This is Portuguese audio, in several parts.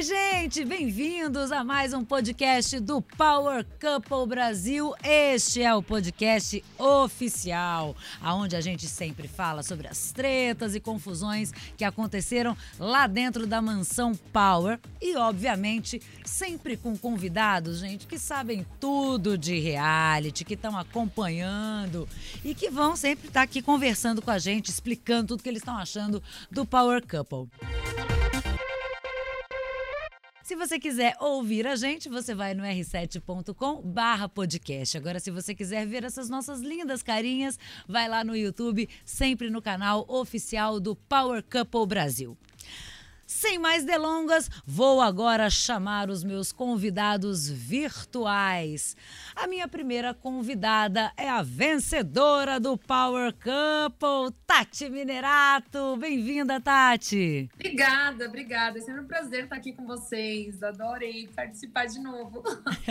Oi, gente, bem-vindos a mais um podcast do Power Couple Brasil. Este é o podcast oficial, aonde a gente sempre fala sobre as tretas e confusões que aconteceram lá dentro da mansão Power e, obviamente, sempre com convidados, gente, que sabem tudo de reality, que estão acompanhando e que vão sempre estar aqui conversando com a gente, explicando tudo que eles estão achando do Power Couple. Se você quiser ouvir a gente, você vai no r7.com barra podcast. Agora, se você quiser ver essas nossas lindas carinhas, vai lá no YouTube, sempre no canal oficial do Power Couple Brasil. Sem mais delongas, vou agora chamar os meus convidados virtuais. A minha primeira convidada é a vencedora do Power Couple, Tati Minerato. Bem-vinda, Tati. Obrigada, obrigada. É sempre um prazer estar aqui com vocês. Adorei participar de novo.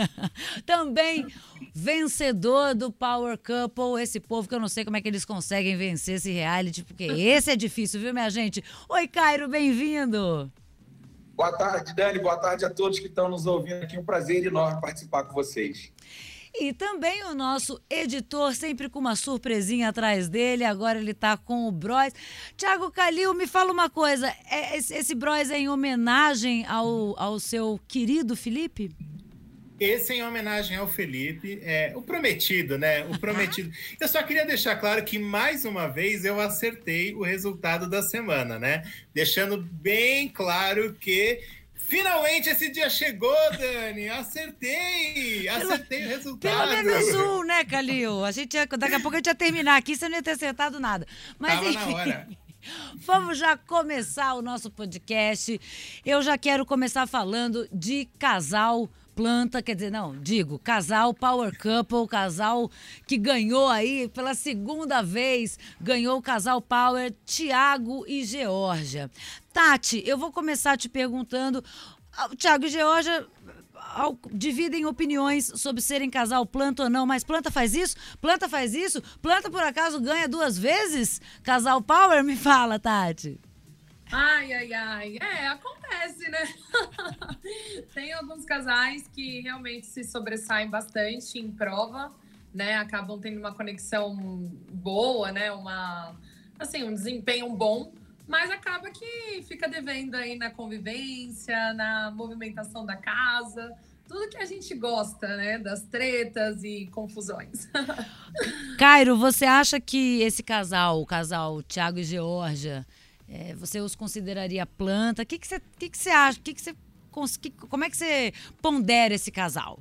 Também vencedor do Power Couple, esse povo que eu não sei como é que eles conseguem vencer esse reality, porque esse é difícil, viu, minha gente? Oi, Cairo, bem-vindo. Boa tarde, Dani. Boa tarde a todos que estão nos ouvindo aqui. Um prazer enorme participar com vocês. E também o nosso editor, sempre com uma surpresinha atrás dele. Agora ele está com o Bros. Tiago Calil, me fala uma coisa. É, esse, esse Bros é em homenagem ao, ao seu querido Felipe? Esse é em homenagem ao Felipe, é o prometido, né? O prometido. Eu só queria deixar claro que mais uma vez eu acertei o resultado da semana, né? Deixando bem claro que Finalmente esse dia chegou, Dani! Acertei! Acertei o resultado! Pelo menos um, né, Calil? A gente ia, daqui a pouco a gente ia terminar aqui, você não ia ter acertado nada. Mas Tava enfim. Na hora. Vamos já começar o nosso podcast. Eu já quero começar falando de casal planta, quer dizer, não, digo, casal Power Couple, casal que ganhou aí pela segunda vez, ganhou o casal Power Tiago e Georgia. Tati, eu vou começar te perguntando, ah, Tiago e Georgia dividem opiniões sobre serem casal planta ou não, mas planta faz isso? Planta faz isso? Planta por acaso ganha duas vezes? Casal Power? Me fala, Tati. Ai, ai, ai. É, acontece, né? Tem alguns casais que realmente se sobressaem bastante em prova, né? Acabam tendo uma conexão boa, né? Uma, assim, um desempenho bom, mas acaba que fica devendo aí na convivência, na movimentação da casa, tudo que a gente gosta, né? Das tretas e confusões. Cairo, você acha que esse casal, o casal Tiago e Georgia, é, você os consideraria planta? O que, que, você, que, que você acha? Que que você, que, como é que você pondera esse casal?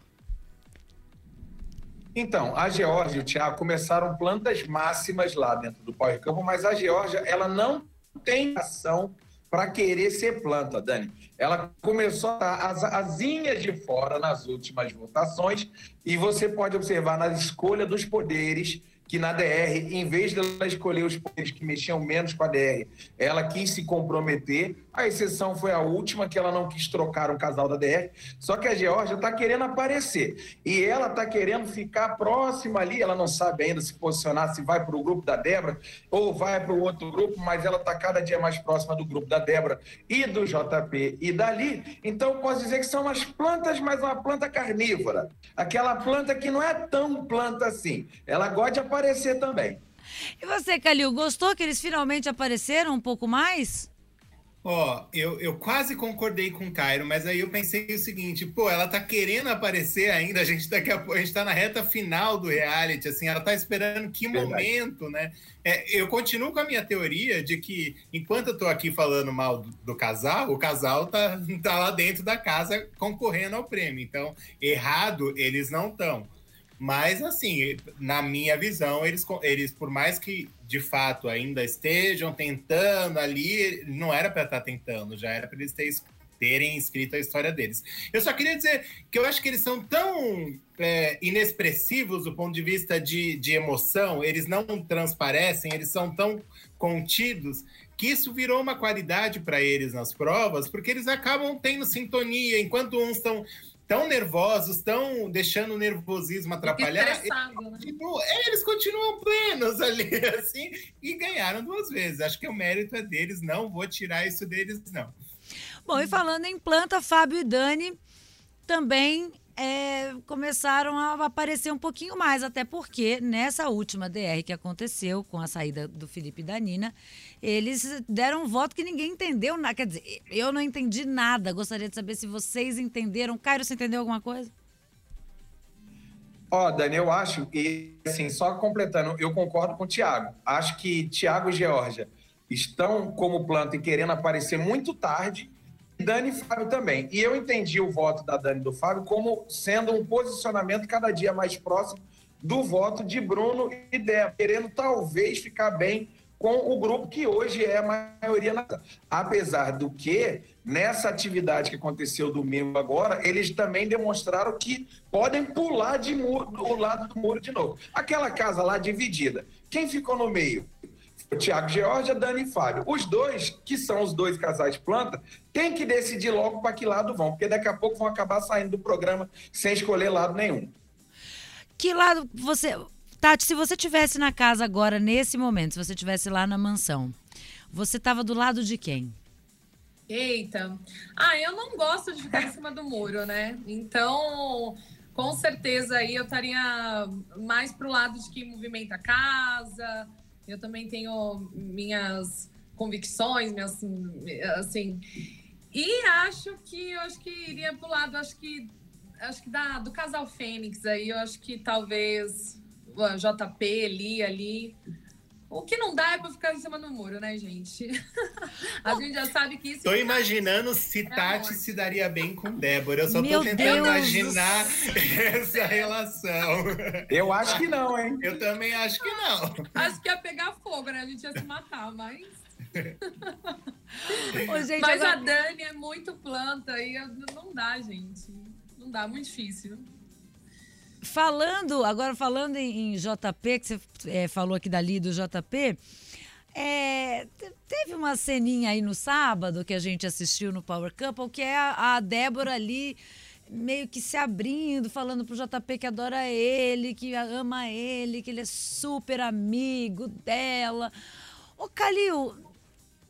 Então, a Geórgia e o Tiago começaram plantas máximas lá dentro do Power Campo, mas a Geórgia, ela não tem ação para querer ser planta, Dani. Ela começou a estar as asinhas de fora nas últimas votações e você pode observar na escolha dos poderes que na DR, em vez dela escolher os poderes que mexiam menos com a DR, ela quis se comprometer. A exceção foi a última, que ela não quis trocar um casal da DR. Só que a Georgia está querendo aparecer. E ela está querendo ficar próxima ali. Ela não sabe ainda se posicionar, se vai para o grupo da Débora ou vai para o outro grupo, mas ela está cada dia mais próxima do grupo da Débora e do JP e dali. Então, posso dizer que são umas plantas, mas uma planta carnívora. Aquela planta que não é tão planta assim. Ela gosta de aparecer aparecer também. E você, Calil, gostou que eles finalmente apareceram um pouco mais? Ó, oh, eu, eu quase concordei com o Cairo, mas aí eu pensei o seguinte, pô, ela tá querendo aparecer ainda, a gente daqui a pouco, a gente tá na reta final do reality, assim, ela tá esperando que Verdade. momento, né? É, eu continuo com a minha teoria de que, enquanto eu tô aqui falando mal do, do, casal, o casal tá, tá lá dentro da casa concorrendo ao prêmio, então, errado eles não estão. Mas, assim, na minha visão, eles, eles, por mais que de fato ainda estejam tentando ali, não era para estar tá tentando, já era para eles terem escrito a história deles. Eu só queria dizer que eu acho que eles são tão é, inexpressivos do ponto de vista de, de emoção, eles não transparecem, eles são tão contidos que isso virou uma qualidade para eles nas provas, porque eles acabam tendo sintonia, enquanto uns estão tão nervosos, tão deixando o nervosismo atrapalhar. Eles né? continuam, é, eles continuam plenos ali, assim, e ganharam duas vezes. Acho que o mérito é deles, não vou tirar isso deles, não. Bom, e falando em planta, Fábio e Dani também é, começaram a aparecer um pouquinho mais, até porque nessa última DR que aconteceu com a saída do Felipe e da Nina, eles deram um voto que ninguém entendeu. Quer dizer, eu não entendi nada. Gostaria de saber se vocês entenderam. Cairo, você entendeu alguma coisa? Ó, oh, Dani, eu acho que, assim, só completando, eu concordo com o Tiago. Acho que Tiago e Georgia estão como planta e querendo aparecer muito tarde Dani e Fábio também. E eu entendi o voto da Dani e do Fábio como sendo um posicionamento cada dia mais próximo do voto de Bruno e Débora, querendo talvez ficar bem com o grupo que hoje é a maioria. Na... Apesar do que, nessa atividade que aconteceu domingo agora, eles também demonstraram que podem pular de muro, do lado do muro de novo. Aquela casa lá dividida. Quem ficou no meio? O Tiago Georgia, Dani e Fábio. Os dois, que são os dois casais planta, tem que decidir logo para que lado vão, porque daqui a pouco vão acabar saindo do programa sem escolher lado nenhum. Que lado você. Tati, se você tivesse na casa agora, nesse momento, se você tivesse lá na mansão, você estava do lado de quem? Eita. Ah, eu não gosto de ficar em cima do muro, né? Então, com certeza aí eu estaria mais pro lado de quem movimenta a casa, eu também tenho minhas convicções, minhas assim. E acho que eu acho que iria pro lado, acho que acho que da, do casal Fênix aí, eu acho que talvez o JP ali ali o que não dá é pra ficar em cima do muro, né, gente? a gente já sabe que isso. Tô imaginando se é Tati se daria bem com Débora. Eu só Meu tô tentando Deus imaginar essa relação. Eu acho que não, hein? Eu também acho que não. Acho que ia pegar fogo, né? A gente ia se matar, mas. Ô, gente, mas agora... a Dani é muito planta e não dá, gente. Não dá, muito difícil. Falando, agora falando em, em JP, que você é, falou aqui dali do JP, é, teve uma ceninha aí no sábado que a gente assistiu no Power Couple, que é a, a Débora ali meio que se abrindo, falando pro JP que adora ele, que ama ele, que ele é super amigo dela. Ô, Calil,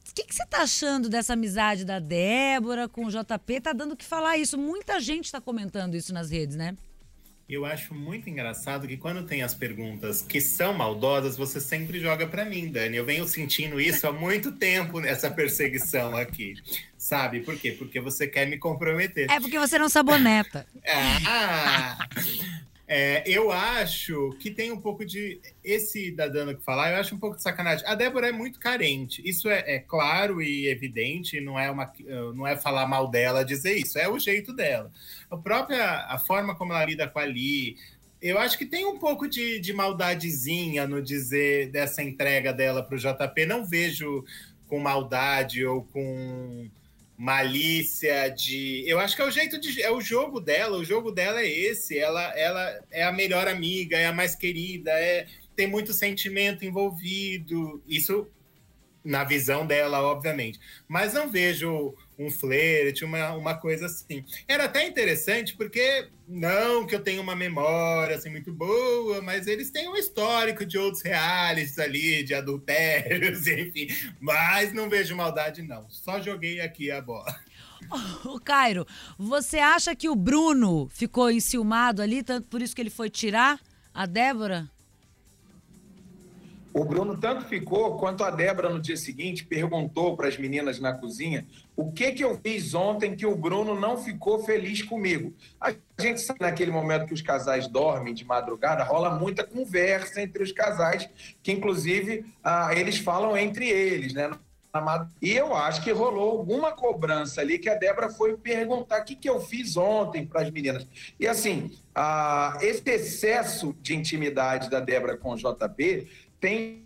o que, que você tá achando dessa amizade da Débora com o JP? Tá dando o que falar isso. Muita gente tá comentando isso nas redes, né? Eu acho muito engraçado que quando tem as perguntas que são maldosas, você sempre joga para mim, Dani. Eu venho sentindo isso há muito tempo nessa perseguição aqui. Sabe por quê? Porque você quer me comprometer. É porque você não saboneta. ah, é, eu acho que tem um pouco de. Esse da Dana que falar, eu acho um pouco de sacanagem. A Débora é muito carente. Isso é, é, claro e evidente, não é, uma, não é falar mal dela dizer isso, é o jeito dela. A própria a forma como ela lida com a Lee, eu acho que tem um pouco de, de maldadezinha no dizer dessa entrega dela para o JP. Não vejo com maldade ou com malícia, de. Eu acho que é o jeito de. É o jogo dela, o jogo dela é esse. Ela, ela é a melhor amiga, é a mais querida, é, tem muito sentimento envolvido. Isso na visão dela, obviamente. Mas não vejo um flerte, uma, uma coisa assim. Era até interessante, porque não que eu tenha uma memória assim, muito boa, mas eles têm um histórico de outros realities ali, de adultérios, enfim. Mas não vejo maldade, não. Só joguei aqui a bola. O Cairo, você acha que o Bruno ficou enciumado ali, tanto por isso que ele foi tirar a Débora? O Bruno tanto ficou quanto a Débora no dia seguinte perguntou para as meninas na cozinha o que que eu fiz ontem que o Bruno não ficou feliz comigo. A gente sabe naquele momento que os casais dormem de madrugada, rola muita conversa entre os casais, que inclusive ah, eles falam entre eles, né? E eu acho que rolou alguma cobrança ali que a Débora foi perguntar o que, que eu fiz ontem para as meninas. E assim, ah, esse excesso de intimidade da Débora com o JP tem,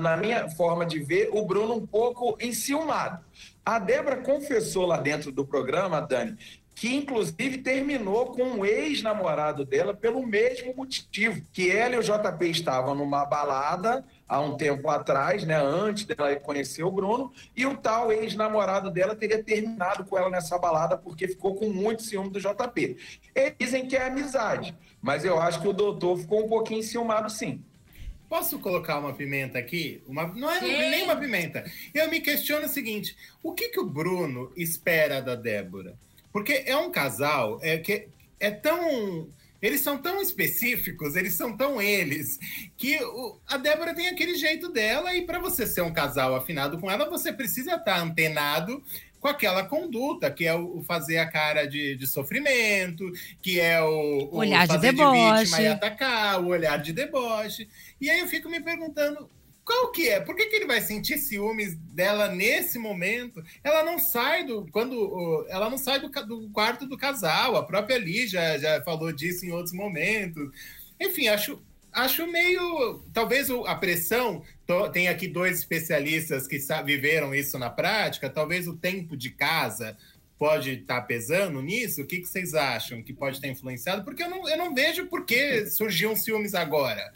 na minha forma de ver, o Bruno um pouco enciumado. A Débora confessou lá dentro do programa, Dani, que inclusive terminou com um ex-namorado dela pelo mesmo motivo, que ela e o JP estavam numa balada há um tempo atrás, né, antes dela conhecer o Bruno, e o tal ex-namorado dela teria terminado com ela nessa balada porque ficou com muito ciúme do JP. Eles dizem que é amizade, mas eu acho que o doutor ficou um pouquinho ciumado sim. Posso colocar uma pimenta aqui? Uma, não é Sim. nem uma pimenta. Eu me questiono o seguinte: o que, que o Bruno espera da Débora? Porque é um casal é, que é tão. Eles são tão específicos, eles são tão eles, que o, a Débora tem aquele jeito dela, e para você ser um casal afinado com ela, você precisa estar antenado com aquela conduta, que é o, fazer a cara de, de sofrimento, que é o, o olhar de deboche. De vítima e atacar, o olhar de deboche. E aí eu fico me perguntando, qual que é? Por que, que ele vai sentir ciúmes dela nesse momento? Ela não sai do quando ela não sai do, do quarto do casal. A própria Lee já, já falou disso em outros momentos. Enfim, acho acho meio. Talvez a pressão. Tem aqui dois especialistas que viveram isso na prática. Talvez o tempo de casa pode estar tá pesando nisso. O que, que vocês acham que pode ter influenciado? Porque eu não, eu não vejo por que surgiam ciúmes agora.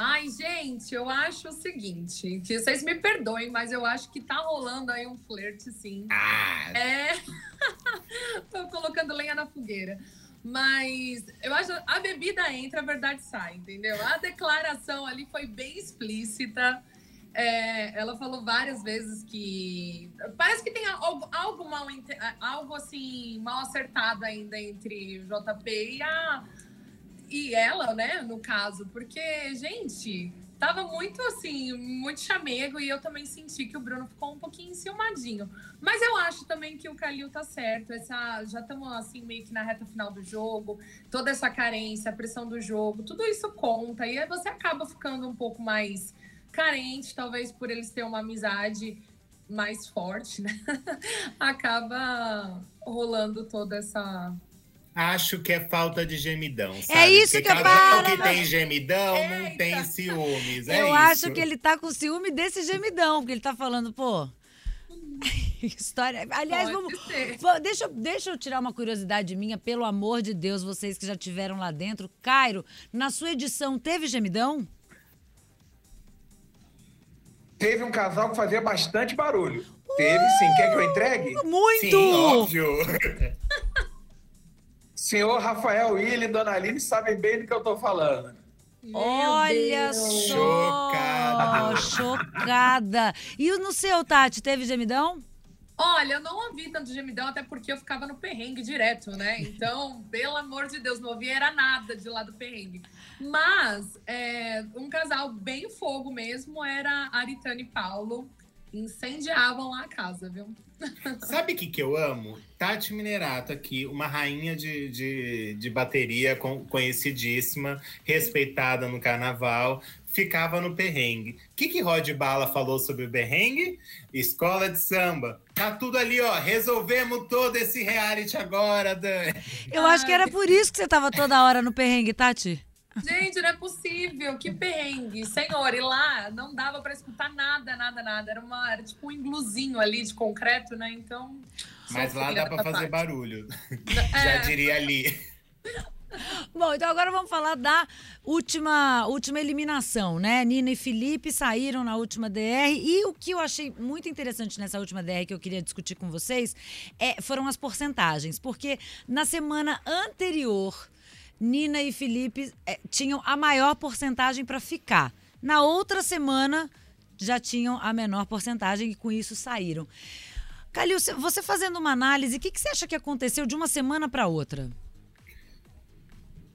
Ai, gente, eu acho o seguinte, que vocês me perdoem, mas eu acho que tá rolando aí um flerte, sim. Ah. É. Tô colocando lenha na fogueira. Mas eu acho a bebida entra, a verdade sai, entendeu? A declaração ali foi bem explícita. É, ela falou várias vezes que parece que tem algo, algo mal algo assim mal acertado ainda entre JP e a e ela, né, no caso, porque gente, tava muito assim, muito chamego e eu também senti que o Bruno ficou um pouquinho enciumadinho. Mas eu acho também que o Calil tá certo. Essa, já estamos assim meio que na reta final do jogo, toda essa carência, a pressão do jogo, tudo isso conta e aí você acaba ficando um pouco mais carente, talvez por eles terem uma amizade mais forte, né? acaba rolando toda essa Acho que é falta de gemidão. É sabe? É isso Porque que é para. que tem gemidão Eita. não tem ciúmes. É Eu isso. acho que ele tá com ciúme desse gemidão, porque ele tá falando, pô. História. Aliás, vamos. Deixa, deixa eu tirar uma curiosidade minha, pelo amor de Deus, vocês que já tiveram lá dentro. Cairo, na sua edição, teve gemidão? Teve um casal que fazia bastante barulho. Uh, teve sim. Quer que eu entregue? Muito! Sim, óbvio. Senhor Rafael Willi e Dona Aline sabem bem do que eu estou falando. Olha só! Chocada! Chocada! E no seu, Tati, teve gemidão? Olha, eu não ouvi tanto gemidão, até porque eu ficava no perrengue direto, né? Então, pelo amor de Deus, não ouvia era nada de lá do perrengue. Mas é, um casal bem fogo mesmo era Aritane e Paulo. Incendiavam lá a casa, viu? Sabe o que, que eu amo? Tati Minerato aqui, uma rainha de, de, de bateria conhecidíssima, respeitada no carnaval, ficava no perrengue. O que, que Rod Bala falou sobre o perrengue? Escola de samba. Tá tudo ali, ó. Resolvemos todo esse reality agora, Dani. Eu acho que era por isso que você tava toda hora no perrengue, Tati. Gente, não é possível, que perrengue. Senhor, e lá não dava para escutar nada, nada, nada. Era, uma, era tipo um ingluzinho ali de concreto, né? Então. Mas lá dá para fazer barulho. É. Já diria ali. Bom, então agora vamos falar da última, última eliminação, né? Nina e Felipe saíram na última DR e o que eu achei muito interessante nessa última DR que eu queria discutir com vocês é, foram as porcentagens, porque na semana anterior Nina e Felipe é, tinham a maior porcentagem para ficar. Na outra semana, já tinham a menor porcentagem e com isso saíram. Calil, você fazendo uma análise, o que, que você acha que aconteceu de uma semana para outra?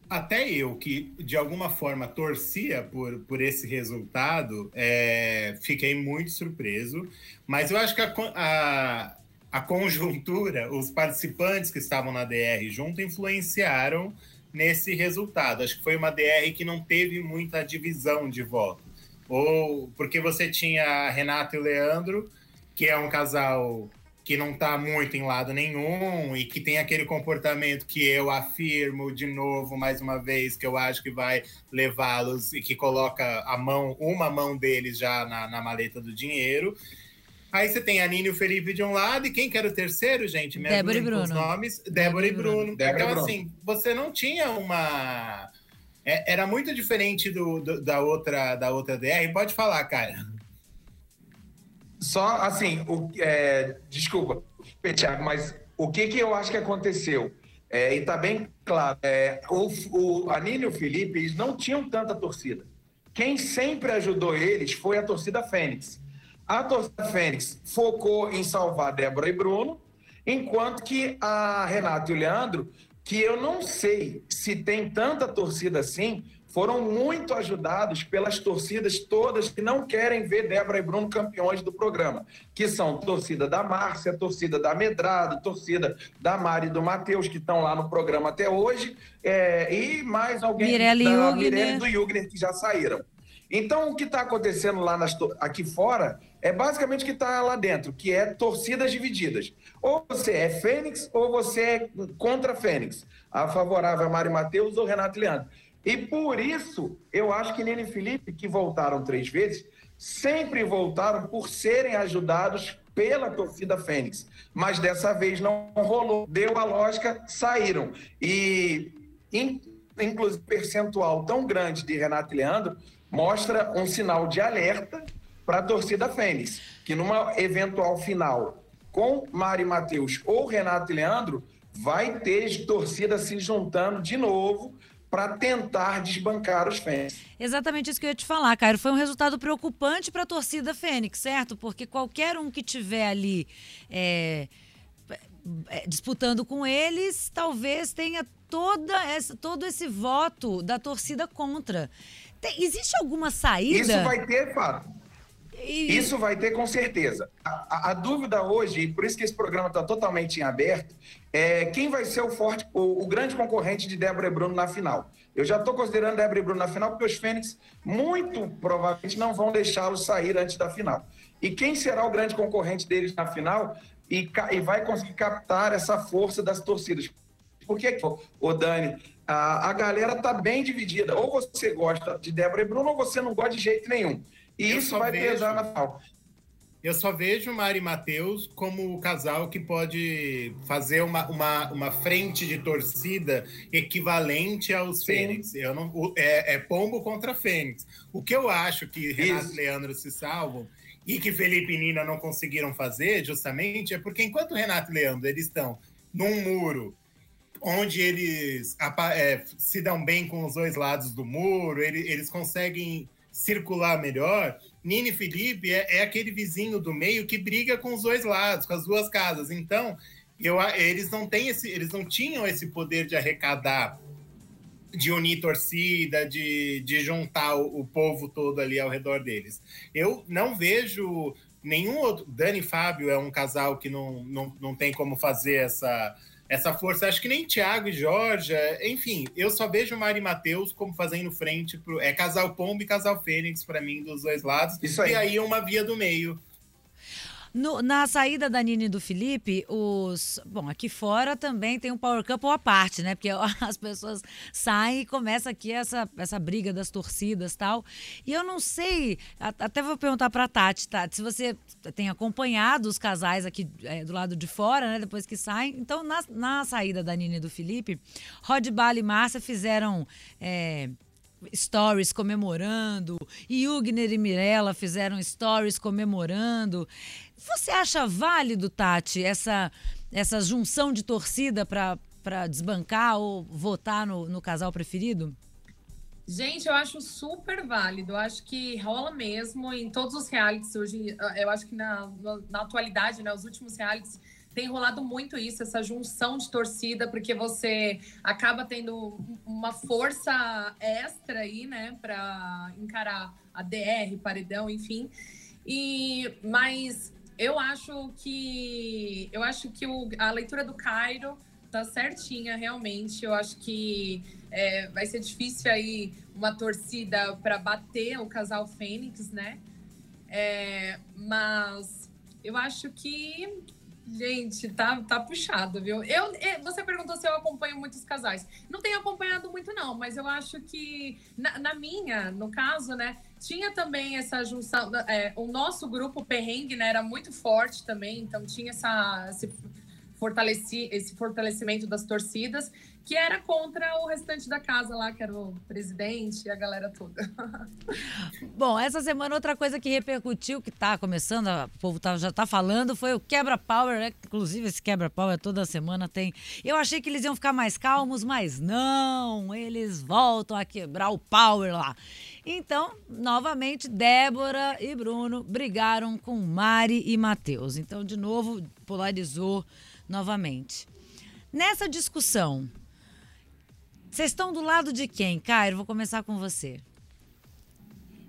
Até eu, que de alguma forma torcia por, por esse resultado, é, fiquei muito surpreso. Mas eu acho que a, a, a conjuntura, os participantes que estavam na DR junto, influenciaram nesse resultado. Acho que foi uma DR que não teve muita divisão de voto. Ou porque você tinha a Renata e Leandro, que é um casal que não está muito em lado nenhum e que tem aquele comportamento que eu afirmo de novo, mais uma vez, que eu acho que vai levá-los e que coloca a mão, uma mão deles já na, na maleta do dinheiro. Aí você tem a Nini e o Felipe de um lado, e quem que era o terceiro, gente? Me Débora e Bruno. Os nomes, Débora, e Bruno. Débora então, assim, você não tinha uma. É, era muito diferente do, do, da, outra, da outra DR. Pode falar, cara. Só assim, o, é, desculpa, Tiago, mas o que, que eu acho que aconteceu? É, e tá bem claro, é, o, o, a Nini e o Felipe eles não tinham tanta torcida. quem sempre ajudou eles foi a torcida Fênix. A torcida Fênix focou em salvar Débora e Bruno, enquanto que a Renata e o Leandro, que eu não sei se tem tanta torcida assim, foram muito ajudados pelas torcidas todas que não querem ver Débora e Bruno campeões do programa, que são torcida da Márcia, torcida da Medrado, torcida da Mari e do Matheus, que estão lá no programa até hoje, é, e mais alguém Mirelle da. Mirelle e do Jugner, que já saíram. Então, o que está acontecendo lá nas, aqui fora é basicamente o que está lá dentro, que é torcidas divididas. Ou você é Fênix ou você é contra Fênix. A favorável a Mari Matheus ou Renato Leandro. E por isso, eu acho que Nene e Felipe, que voltaram três vezes, sempre voltaram por serem ajudados pela torcida Fênix. Mas dessa vez não rolou. Deu a lógica, saíram. E, inclusive, percentual tão grande de Renato e Leandro mostra um sinal de alerta para a torcida Fênix, que numa eventual final com Mari Matheus ou Renato e Leandro, vai ter torcida se juntando de novo para tentar desbancar os Fênix. Exatamente isso que eu ia te falar, Cairo. Foi um resultado preocupante para a torcida Fênix, certo? Porque qualquer um que tiver ali é, é, disputando com eles, talvez tenha toda essa, todo esse voto da torcida contra. Tem, existe alguma saída? Isso vai ter, fato. E... Isso vai ter com certeza. A, a, a, dúvida hoje, e por isso que esse programa está totalmente em aberto, é quem vai ser o forte, o, o grande concorrente de Débora e Bruno na final. Eu já estou considerando Débora e Bruno na final, porque os Fênix muito provavelmente não vão deixá-los sair antes da final. E quem será o grande concorrente deles na final e, e vai conseguir captar essa força das torcidas? Porque, o Dani, a, a galera tá bem dividida. Ou você gosta de Débora e Bruno, ou você não gosta de jeito nenhum. E eu isso vai vejo, pesar na final. Eu só vejo Mari e Matheus como o casal que pode fazer uma, uma, uma frente de torcida equivalente aos Sim. Fênix. Eu não, é, é Pombo contra Fênix. O que eu acho que Renato isso. e Leandro se salvam e que Felipe e Nina não conseguiram fazer, justamente, é porque enquanto Renato e Leandro eles estão num muro onde eles é, se dão bem com os dois lados do muro, eles, eles conseguem circular melhor. Nini Felipe é, é, aquele vizinho do meio que briga com os dois lados, com as duas casas. Então, eu, eles não têm esse, eles não tinham esse poder de arrecadar, de unir torcida, de, de juntar o, o povo todo ali ao redor deles. Eu não vejo nenhum outro. Dani e Fábio é um casal que não, não, não tem como fazer essa essa força. Acho que nem Thiago e Jorge, enfim, eu só vejo Mari e Matheus como fazendo frente pro. É casal Pombo e casal Fênix para mim, dos dois lados. Isso aí. E aí uma via do meio. No, na saída da Nini e do Felipe, os. Bom, aqui fora também tem um Power Couple à parte, né? Porque as pessoas saem e começa aqui essa, essa briga das torcidas tal. E eu não sei, até vou perguntar pra Tati, Tati, se você tem acompanhado os casais aqui é, do lado de fora, né? Depois que saem. Então, na, na saída da Nini e do Felipe, Rod Bala e Márcia fizeram. É, stories comemorando, Jugner e Mirella fizeram stories comemorando. Você acha válido, Tati, essa, essa junção de torcida para desbancar ou votar no, no casal preferido? Gente, eu acho super válido. Eu acho que rola mesmo em todos os realities hoje. Eu acho que na, na atualidade, né, os últimos realities tem rolado muito isso, essa junção de torcida, porque você acaba tendo uma força extra aí, né, para encarar a DR, paredão, enfim. E mas eu acho que eu acho que o, a leitura do Cairo tá certinha, realmente. Eu acho que é, vai ser difícil aí uma torcida para bater o casal Fênix, né? É, mas eu acho que Gente, tá, tá puxado, viu? Eu, você perguntou se eu acompanho muitos casais. Não tenho acompanhado muito, não, mas eu acho que na, na minha, no caso, né, tinha também essa junção. É, o nosso grupo perrengue né, era muito forte também, então tinha essa, esse fortaleci, esse fortalecimento das torcidas, que era contra o restante da casa lá, que era o presidente e a galera toda. Bom, essa semana outra coisa que repercutiu, que está começando, o povo tá, já está falando, foi o quebra-power, né? inclusive esse quebra-power toda semana tem. Eu achei que eles iam ficar mais calmos, mas não, eles voltam a quebrar o power lá. Então, novamente, Débora e Bruno brigaram com Mari e Matheus. Então, de novo, polarizou novamente. Nessa discussão, vocês estão do lado de quem? Cairo, vou começar com você.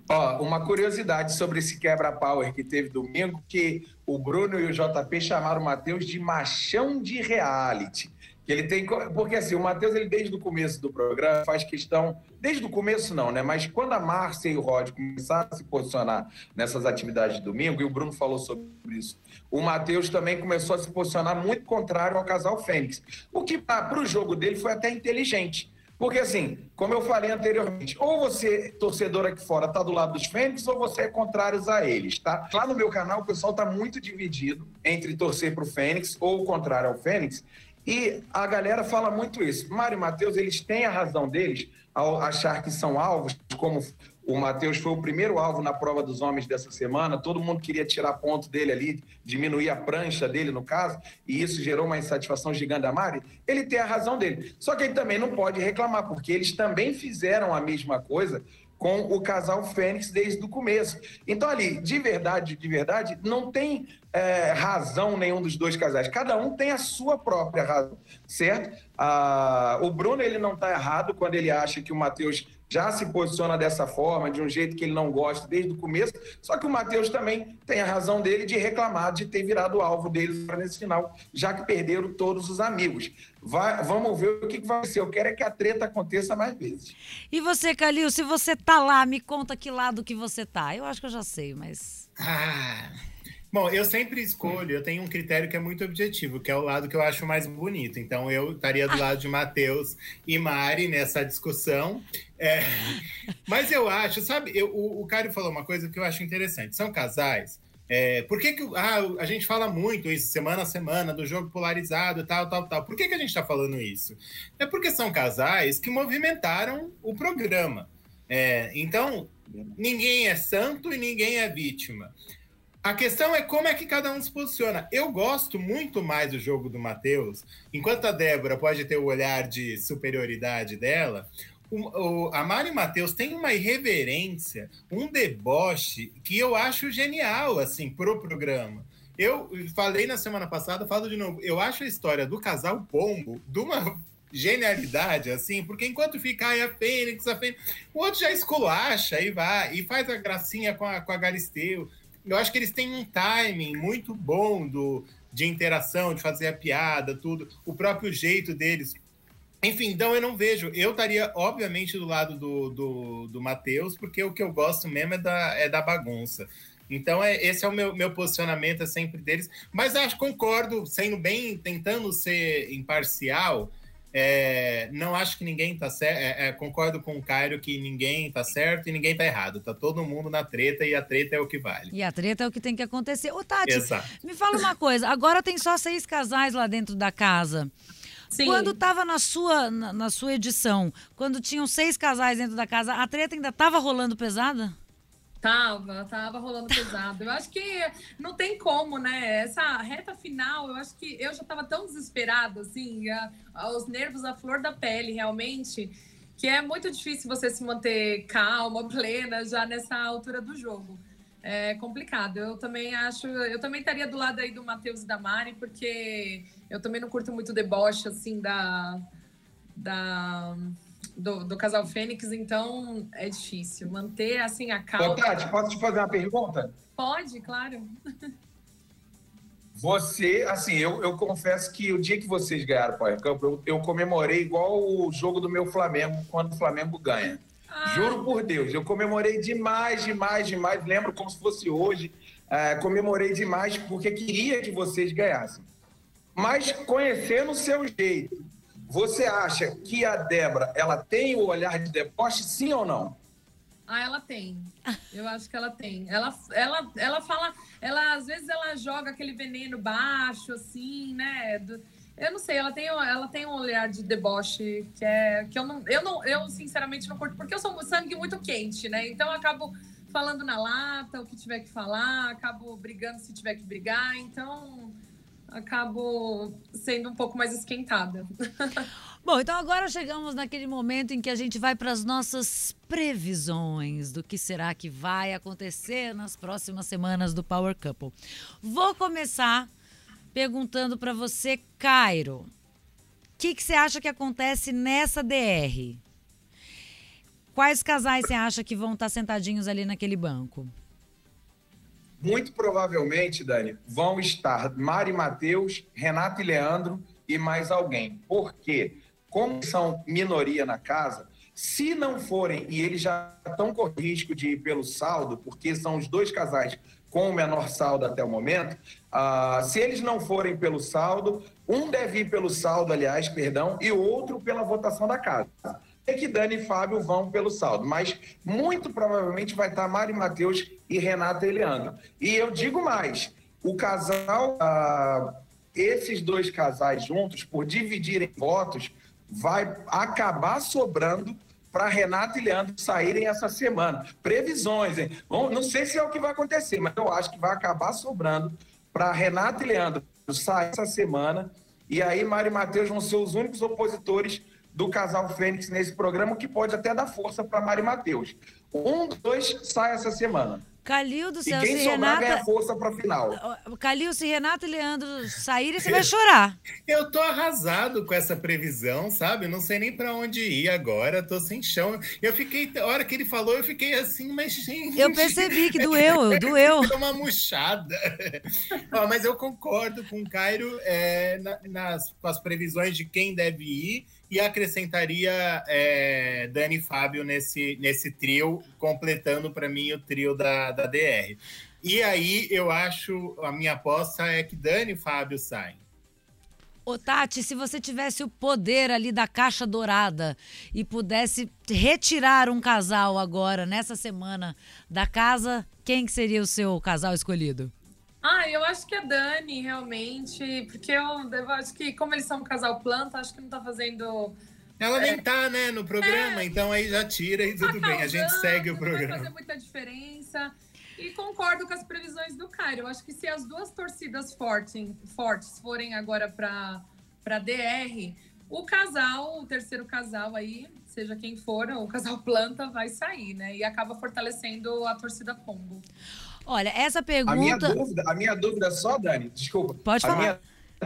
Ó, uma curiosidade sobre esse quebra-power que teve domingo, que o Bruno e o JP chamaram o Matheus de machão de reality. Ele tem. Porque assim, o Matheus, ele desde o começo do programa faz questão. Desde o começo, não, né? Mas quando a Márcia e o Rod começaram a se posicionar nessas atividades de domingo, e o Bruno falou sobre isso, o Matheus também começou a se posicionar muito contrário ao casal Fênix. O que para o jogo dele foi até inteligente. Porque, assim, como eu falei anteriormente, ou você, torcedor aqui fora, está do lado dos Fênix, ou você é contrário a eles, tá? Lá no meu canal, o pessoal está muito dividido entre torcer para o Fênix ou o contrário ao Fênix. E a galera fala muito isso. Mário e Matheus, eles têm a razão deles ao achar que são alvos, como o Matheus foi o primeiro alvo na prova dos homens dessa semana. Todo mundo queria tirar ponto dele ali, diminuir a prancha dele, no caso, e isso gerou uma insatisfação gigante da Mari. Ele tem a razão dele. Só que ele também não pode reclamar, porque eles também fizeram a mesma coisa com o casal Fênix desde o começo. Então, ali, de verdade, de verdade, não tem é, razão nenhum dos dois casais. Cada um tem a sua própria razão, certo? Ah, o Bruno, ele não está errado quando ele acha que o Matheus já se posiciona dessa forma, de um jeito que ele não gosta desde o começo. Só que o Matheus também tem a razão dele de reclamar de ter virado alvo deles nesse final, já que perderam todos os amigos. Vai, vamos ver o que, que, vai ser. Eu quero é que a treta aconteça mais vezes. E você, Calil, se você tá lá, me conta que lado que você tá. Eu acho que eu já sei, mas. Ah. Bom, eu sempre escolho, eu tenho um critério que é muito objetivo, que é o lado que eu acho mais bonito. Então, eu estaria do lado de Matheus e Mari nessa discussão. É, mas eu acho, sabe, eu, o, o Cário falou uma coisa que eu acho interessante. São casais. É, por que, que ah, a gente fala muito isso, semana a semana, do jogo polarizado, tal, tal, tal? Por que, que a gente está falando isso? É porque são casais que movimentaram o programa. É, então, ninguém é santo e ninguém é vítima. A questão é como é que cada um se posiciona. Eu gosto muito mais do jogo do Matheus, enquanto a Débora pode ter o olhar de superioridade dela. O, o, a Mari Matheus tem uma irreverência, um deboche que eu acho genial, assim, pro programa. Eu falei na semana passada, falo de novo. Eu acho a história do casal Pombo de uma genialidade, assim, porque enquanto fica aí a Fênix, a Fênix, o outro já esculacha e vai, e faz a gracinha com a, com a Galisteu eu acho que eles têm um timing muito bom do, de interação, de fazer a piada, tudo, o próprio jeito deles. Enfim, então eu não vejo. Eu estaria, obviamente, do lado do, do, do Matheus, porque o que eu gosto mesmo é da, é da bagunça. Então, é, esse é o meu, meu posicionamento é sempre deles. Mas acho, concordo, sendo bem, tentando ser imparcial, é, não acho que ninguém está certo. É, é, concordo com o Cairo que ninguém está certo e ninguém está errado. Tá todo mundo na treta e a treta é o que vale. E a treta é o que tem que acontecer. Ô, Tati, Exato. me fala uma coisa. Agora tem só seis casais lá dentro da casa. Sim. Quando estava na sua, na, na, sua edição, quando tinham seis casais dentro da casa, a treta ainda estava rolando pesada? Tava, tava rolando pesado. Eu acho que não tem como, né? Essa reta final, eu acho que eu já tava tão desesperada, assim, a, os nervos à flor da pele, realmente, que é muito difícil você se manter calma, plena, já nessa altura do jogo. É complicado. Eu também acho, eu também estaria do lado aí do Matheus e da Mari, porque eu também não curto muito deboche, assim, da. da do, do casal Fênix, então é difícil. Manter assim a calma. Ô, Tati, posso te fazer uma pergunta? Pode, claro. Você, assim, eu, eu confesso que o dia que vocês ganharam o Power Cup, eu, eu comemorei igual o jogo do meu Flamengo, quando o Flamengo ganha. Ah. Juro por Deus, eu comemorei demais, demais, demais. Lembro como se fosse hoje. É, comemorei demais porque queria que vocês ganhassem. Mas conhecendo o seu jeito, você acha que a Débora ela tem o olhar de deboche, sim ou não? Ah, ela tem. Eu acho que ela tem. Ela, ela, ela fala, ela às vezes ela joga aquele veneno baixo, assim, né? Eu não sei, ela tem, ela tem um olhar de deboche que é que eu não, eu não, eu sinceramente não curto, porque eu sou sangue muito quente, né? Então eu acabo falando na lata o que tiver que falar, acabo brigando se tiver que brigar, então acabo sendo um pouco mais esquentada. Bom, então agora chegamos naquele momento em que a gente vai para as nossas previsões do que será que vai acontecer nas próximas semanas do Power Couple. Vou começar perguntando para você, Cairo, o que, que você acha que acontece nessa DR? Quais casais você acha que vão estar sentadinhos ali naquele banco? Muito provavelmente, Dani, vão estar Mari Matheus, Renato e Leandro e mais alguém. Por quê? Como são minoria na casa, se não forem, e eles já estão com risco de ir pelo saldo, porque são os dois casais com o menor saldo até o momento, uh, se eles não forem pelo saldo, um deve ir pelo saldo, aliás, perdão, e o outro pela votação da casa. É que Dani e Fábio vão pelo saldo, mas muito provavelmente vai estar Mari Matheus e Renata e Leandro. E eu digo mais, o casal, uh, esses dois casais juntos, por dividirem votos, vai acabar sobrando para Renato e Leandro saírem essa semana. Previsões, hein? Bom, não sei se é o que vai acontecer, mas eu acho que vai acabar sobrando para Renato e Leandro sair essa semana. E aí, Mário e Matheus vão ser os únicos opositores do casal Fênix nesse programa, que pode até dar força para Mário e Matheus. Um dois sai essa semana. Calil do céu, e quem se sobrar Renata... ganha força para final. Calil, se Renato e Leandro saírem, você vai chorar. Eu tô arrasado com essa previsão, sabe? Não sei nem para onde ir agora, tô sem chão. Eu fiquei, a hora que ele falou, eu fiquei assim, mas gente... Eu percebi que doeu, doeu. uma murchada. Ó, mas eu concordo com o Cairo é, na, nas, com as previsões de quem deve ir e acrescentaria é, Dani e Fábio nesse, nesse trio, completando para mim o trio da, da DR. E aí eu acho, a minha aposta é que Dani e Fábio saem. Ô, Tati, se você tivesse o poder ali da caixa dourada e pudesse retirar um casal agora, nessa semana, da casa, quem que seria o seu casal escolhido? Ah, eu acho que é Dani, realmente, porque eu, eu acho que, como eles são um casal planta, acho que não tá fazendo. Ela nem é, tá, né, no programa, é, então aí já tira e tudo tá bem, a gente segue o programa. Vai fazer muita diferença. E concordo com as previsões do Caio. Eu acho que se as duas torcidas fortes, fortes forem agora para DR, o casal, o terceiro casal aí, seja quem for, o casal planta vai sair, né? E acaba fortalecendo a torcida combo. Olha, essa pergunta. A minha dúvida, a minha dúvida só, Dani, desculpa. Pode falar. A minha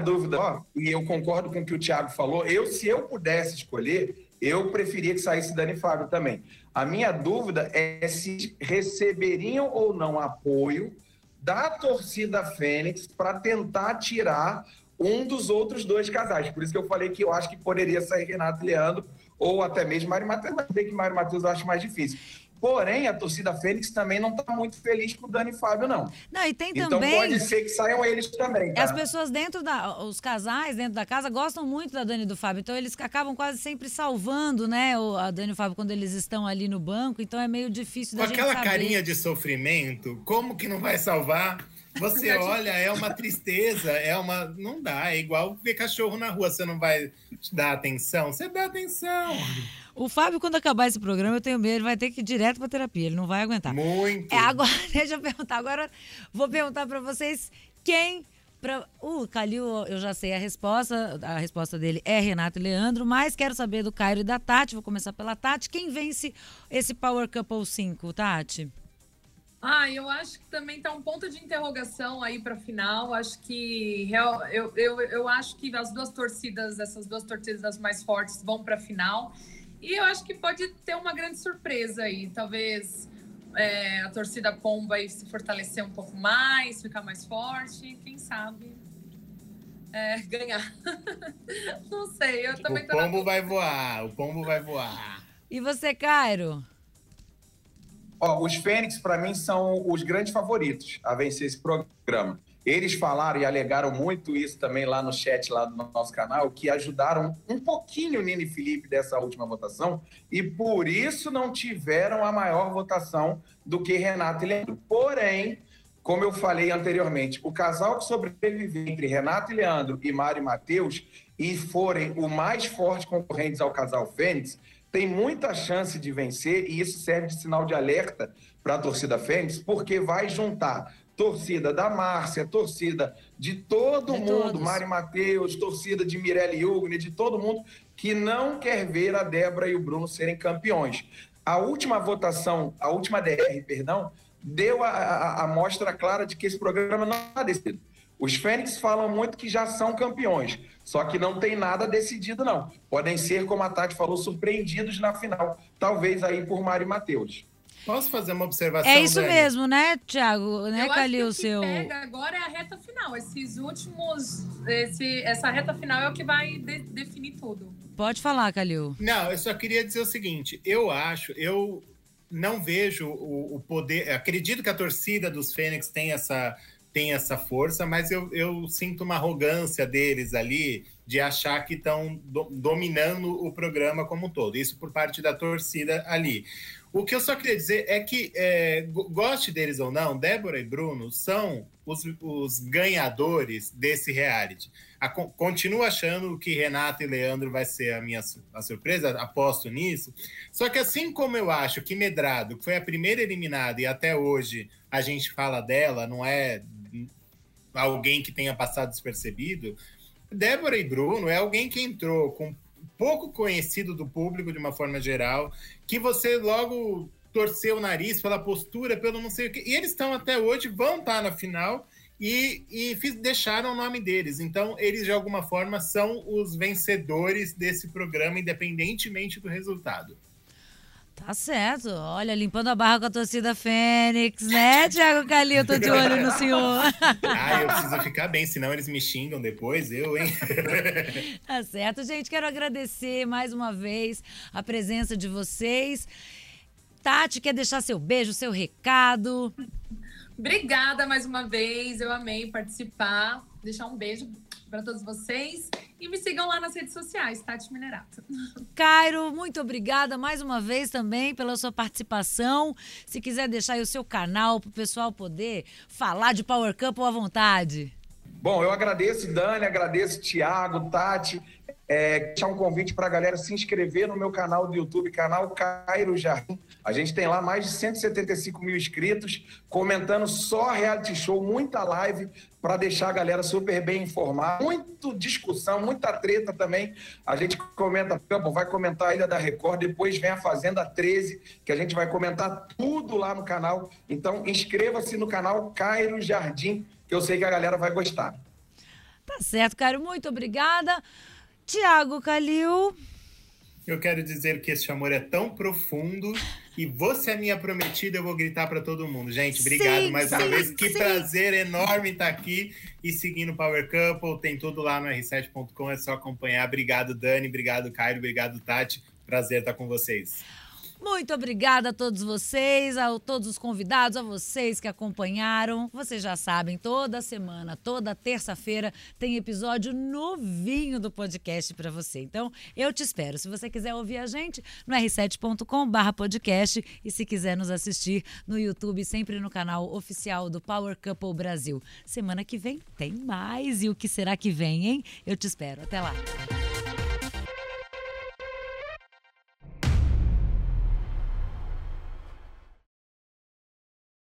dúvida, ó, e eu concordo com o que o Thiago falou, eu, se eu pudesse escolher, eu preferia que saísse Dani Fábio também. A minha dúvida é se receberiam ou não apoio da torcida Fênix para tentar tirar um dos outros dois casais. Por isso que eu falei que eu acho que poderia sair Renato e Leandro, ou até mesmo Mário Matheus, mas bem que Mário Matheus eu acho mais difícil. Porém, a torcida Fênix também não está muito feliz com o Dani e Fábio, não. Não, e tem então também. Então pode ser que saiam eles também. Tá? As pessoas dentro da. Os casais dentro da casa gostam muito da Dani e do Fábio. Então eles acabam quase sempre salvando, né? A Dani e o Fábio quando eles estão ali no banco. Então é meio difícil da com gente aquela saber. carinha de sofrimento, como que não vai salvar? Você olha, é uma tristeza, é uma. Não dá, é igual ver cachorro na rua. Você não vai dar atenção? Você dá atenção. O Fábio, quando acabar esse programa, eu tenho medo, ele vai ter que ir direto para terapia, ele não vai aguentar. Muito. É, agora, deixa eu perguntar. Agora, vou perguntar para vocês quem. Pra... O Calil, eu já sei a resposta. A resposta dele é Renato e Leandro, mas quero saber do Cairo e da Tati. Vou começar pela Tati. Quem vence esse Power Couple 5, Tati? Ah, eu acho que também está um ponto de interrogação aí para final. Acho que eu, eu, eu acho que as duas torcidas, essas duas torcidas mais fortes, vão para a final. E eu acho que pode ter uma grande surpresa aí. Talvez é, a torcida Pomba aí se fortalecer um pouco mais, ficar mais forte. Quem sabe é, ganhar. Não sei, eu também O pombo vai voar, o pombo vai voar. E você, Cairo? Ó, os Fênix, para mim, são os grandes favoritos a vencer esse programa. Eles falaram e alegaram muito isso também lá no chat lá do nosso canal, que ajudaram um pouquinho o Nini Felipe dessa última votação e por isso não tiveram a maior votação do que Renato e Leandro. Porém, como eu falei anteriormente, o casal que sobreviver entre Renato e Leandro e Mário e Matheus e forem o mais forte concorrentes ao casal Fênix, tem muita chance de vencer e isso serve de sinal de alerta para a torcida Fênix, porque vai juntar torcida da Márcia, torcida de todo de mundo, todos. Mari Matheus, torcida de Mirelle Hugner, de todo mundo que não quer ver a Débora e o Bruno serem campeões. A última votação, a última DR, perdão, deu a, amostra clara de que esse programa não está decidido. Os Fênix falam muito que já são campeões, só que não tem nada decidido, não. Podem ser, como a Tati falou, surpreendidos na final, talvez aí por Mari Matheus. Posso fazer uma observação? É isso Dani? mesmo, né, Tiago? Né, Eu Calil, acho que o seu... pega agora é a reta final. Esses últimos, esse, essa reta final é o que vai de, definir tudo. Pode falar, Calil. Não, eu só queria dizer o seguinte. Eu acho, eu não vejo o, o poder. Acredito que a torcida dos Fênix tem essa tem essa força, mas eu, eu sinto uma arrogância deles ali de achar que estão do, dominando o programa como um todo. Isso por parte da torcida ali. O que eu só queria dizer é que, é, goste deles ou não, Débora e Bruno são os, os ganhadores desse reality. A, continuo achando que Renato e Leandro vai ser a minha a surpresa, aposto nisso. Só que assim como eu acho que Medrado foi a primeira eliminada e até hoje a gente fala dela, não é alguém que tenha passado despercebido, Débora e Bruno é alguém que entrou com pouco conhecido do público de uma forma geral, que você logo torceu o nariz pela postura, pelo não sei o que. E eles estão até hoje, vão estar na final e, e fiz, deixaram o nome deles. Então, eles de alguma forma são os vencedores desse programa, independentemente do resultado. Tá certo. Olha, limpando a barra com a torcida Fênix, né, Thiago Calil? Tô de olho no senhor. Ah, eu preciso ficar bem, senão eles me xingam depois, eu, hein? Tá certo, gente. Quero agradecer mais uma vez a presença de vocês. Tati, quer deixar seu beijo, seu recado? Obrigada mais uma vez. Eu amei participar. Deixar um beijo para todos vocês. E me sigam lá nas redes sociais, Tati Minerato. Cairo, muito obrigada mais uma vez também pela sua participação. Se quiser deixar aí o seu canal para o pessoal poder falar de Power Cup à vontade. Bom, eu agradeço, Dani, agradeço, Tiago, Tati é, deixar um convite para a galera se inscrever no meu canal do YouTube, canal Cairo Jardim. A gente tem lá mais de 175 mil inscritos, comentando só reality show, muita live, para deixar a galera super bem informada. Muito discussão, muita treta também. A gente comenta vai comentar a Ilha da Record, depois vem a Fazenda 13, que a gente vai comentar tudo lá no canal. Então, inscreva-se no canal Cairo Jardim, que eu sei que a galera vai gostar. Tá certo, Cairo. Muito obrigada. Tiago Calil. Eu quero dizer que esse amor é tão profundo e você é minha prometida, eu vou gritar para todo mundo. Gente, obrigado sim, mais sim, uma vez. Que sim. prazer enorme estar aqui e seguindo o Power Couple. Tem tudo lá no r7.com, é só acompanhar. Obrigado, Dani. Obrigado, Caio. Obrigado, Tati. Prazer estar com vocês. Muito obrigada a todos vocês, a todos os convidados, a vocês que acompanharam. Vocês já sabem, toda semana, toda terça-feira tem episódio novinho do podcast para você. Então, eu te espero. Se você quiser ouvir a gente, no r7.com/podcast e se quiser nos assistir no YouTube, sempre no canal oficial do Power Couple Brasil. Semana que vem tem mais. E o que será que vem, hein? Eu te espero. Até lá.